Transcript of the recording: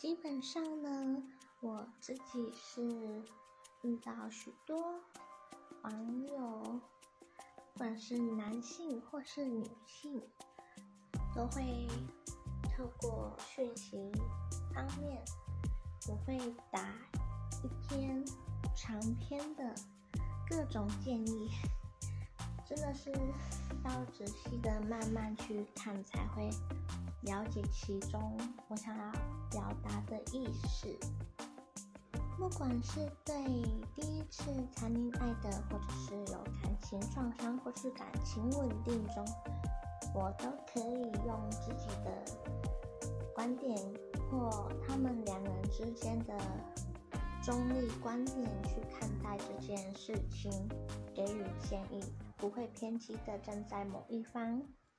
基本上呢，我自己是遇到许多网友，不管是男性或是女性，都会透过讯息方面，我会打一篇长篇的各种建议，真的是要仔细的慢慢去看才会了解其中我想要表达的意思。不管是对第一次谈恋爱的，或者是有感情创伤，或是感情稳定中，我都可以用自己的观点或他们两人之间的中立观点去看待这件事情，给予建议，不会偏激的站在某一方。